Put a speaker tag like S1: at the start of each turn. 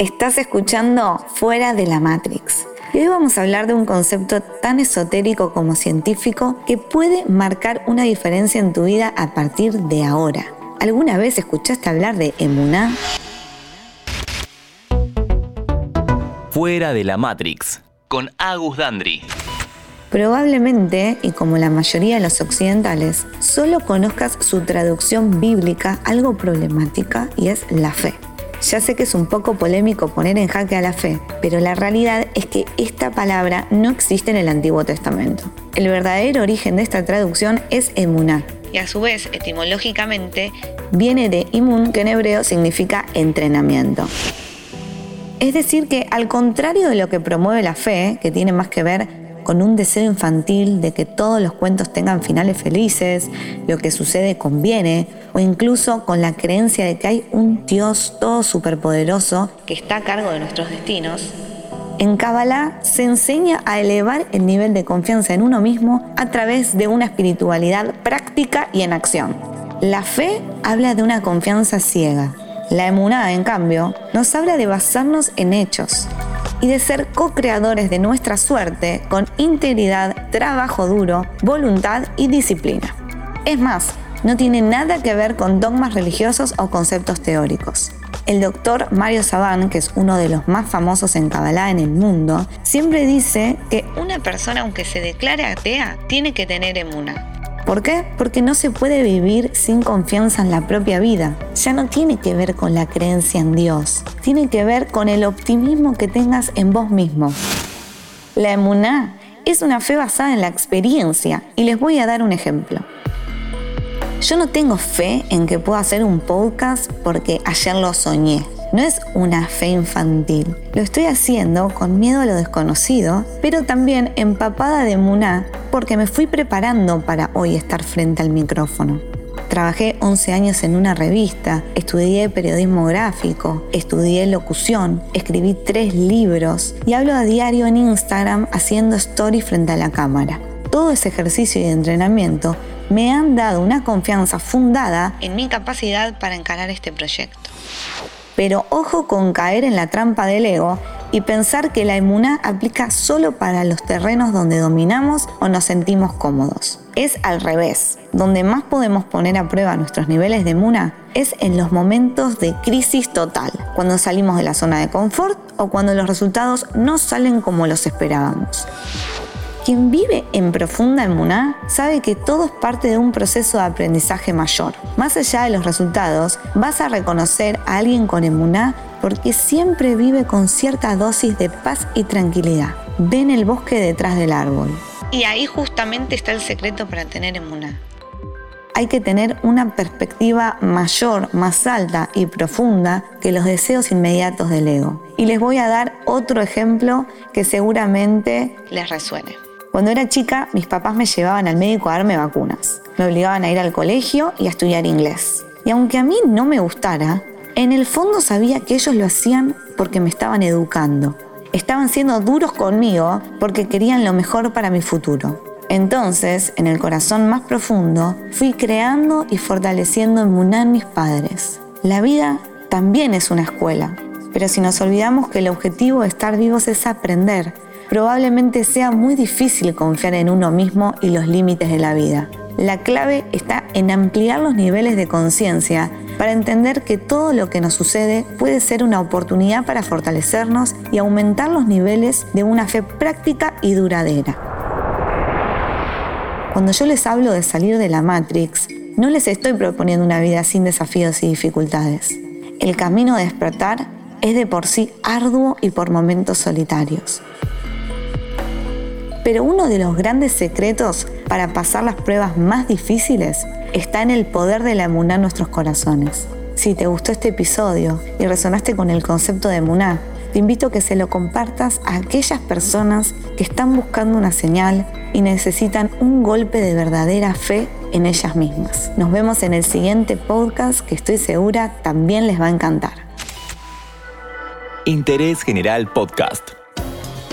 S1: Estás escuchando Fuera de la Matrix. Y hoy vamos a hablar de un concepto tan esotérico como científico que puede marcar una diferencia en tu vida a partir de ahora. ¿Alguna vez escuchaste hablar de emuná?
S2: Fuera de la Matrix, con Agus Dandri.
S1: Probablemente, y como la mayoría de los occidentales, solo conozcas su traducción bíblica algo problemática y es la fe. Ya sé que es un poco polémico poner en jaque a la fe, pero la realidad es que esta palabra no existe en el Antiguo Testamento. El verdadero origen de esta traducción es emuná, y a su vez, etimológicamente, viene de imun, que en hebreo significa entrenamiento. Es decir, que al contrario de lo que promueve la fe, que tiene más que ver con un deseo infantil de que todos los cuentos tengan finales felices, lo que sucede conviene, o incluso con la creencia de que hay un Dios todo superpoderoso que está a cargo de nuestros destinos, en Kabbalah se enseña a elevar el nivel de confianza en uno mismo a través de una espiritualidad práctica y en acción. La fe habla de una confianza ciega. La emuná, en cambio, nos habla de basarnos en hechos, y de ser co-creadores de nuestra suerte con integridad, trabajo duro, voluntad y disciplina. Es más, no tiene nada que ver con dogmas religiosos o conceptos teóricos. El doctor Mario Saban, que es uno de los más famosos en Kabbalah en el mundo, siempre dice que una persona aunque se declare atea tiene que tener emuna. ¿Por qué? Porque no se puede vivir sin confianza en la propia vida. Ya no tiene que ver con la creencia en Dios, tiene que ver con el optimismo que tengas en vos mismo. La emuná es una fe basada en la experiencia y les voy a dar un ejemplo. Yo no tengo fe en que pueda hacer un podcast porque ayer lo soñé. No es una fe infantil. Lo estoy haciendo con miedo a lo desconocido, pero también empapada de muná porque me fui preparando para hoy estar frente al micrófono. Trabajé 11 años en una revista, estudié periodismo gráfico, estudié locución, escribí tres libros y hablo a diario en Instagram haciendo stories frente a la cámara. Todo ese ejercicio y entrenamiento me han dado una confianza fundada en mi capacidad para encarar este proyecto. Pero ojo con caer en la trampa del ego y pensar que la emuná aplica solo para los terrenos donde dominamos o nos sentimos cómodos. Es al revés. Donde más podemos poner a prueba nuestros niveles de emuna es en los momentos de crisis total, cuando salimos de la zona de confort o cuando los resultados no salen como los esperábamos. Quien vive en profunda emuná sabe que todo es parte de un proceso de aprendizaje mayor. Más allá de los resultados, vas a reconocer a alguien con emuná porque siempre vive con cierta dosis de paz y tranquilidad. Ven el bosque detrás del árbol. Y ahí justamente está el secreto para tener emuná. Hay que tener una perspectiva mayor, más alta y profunda que los deseos inmediatos del ego. Y les voy a dar otro ejemplo que seguramente les resuene. Cuando era chica, mis papás me llevaban al médico a darme vacunas. Me obligaban a ir al colegio y a estudiar inglés. Y aunque a mí no me gustara, en el fondo sabía que ellos lo hacían porque me estaban educando. Estaban siendo duros conmigo porque querían lo mejor para mi futuro. Entonces, en el corazón más profundo, fui creando y fortaleciendo en mis padres. La vida también es una escuela, pero si nos olvidamos que el objetivo de estar vivos es aprender, probablemente sea muy difícil confiar en uno mismo y los límites de la vida. La clave está en ampliar los niveles de conciencia para entender que todo lo que nos sucede puede ser una oportunidad para fortalecernos y aumentar los niveles de una fe práctica y duradera. Cuando yo les hablo de salir de la Matrix, no les estoy proponiendo una vida sin desafíos y dificultades. El camino de despertar es de por sí arduo y por momentos solitarios. Pero uno de los grandes secretos para pasar las pruebas más difíciles está en el poder de la emuná en nuestros corazones. Si te gustó este episodio y resonaste con el concepto de emuná, te invito a que se lo compartas a aquellas personas que están buscando una señal y necesitan un golpe de verdadera fe en ellas mismas. Nos vemos en el siguiente podcast que estoy segura también les va a encantar.
S2: Interés General Podcast.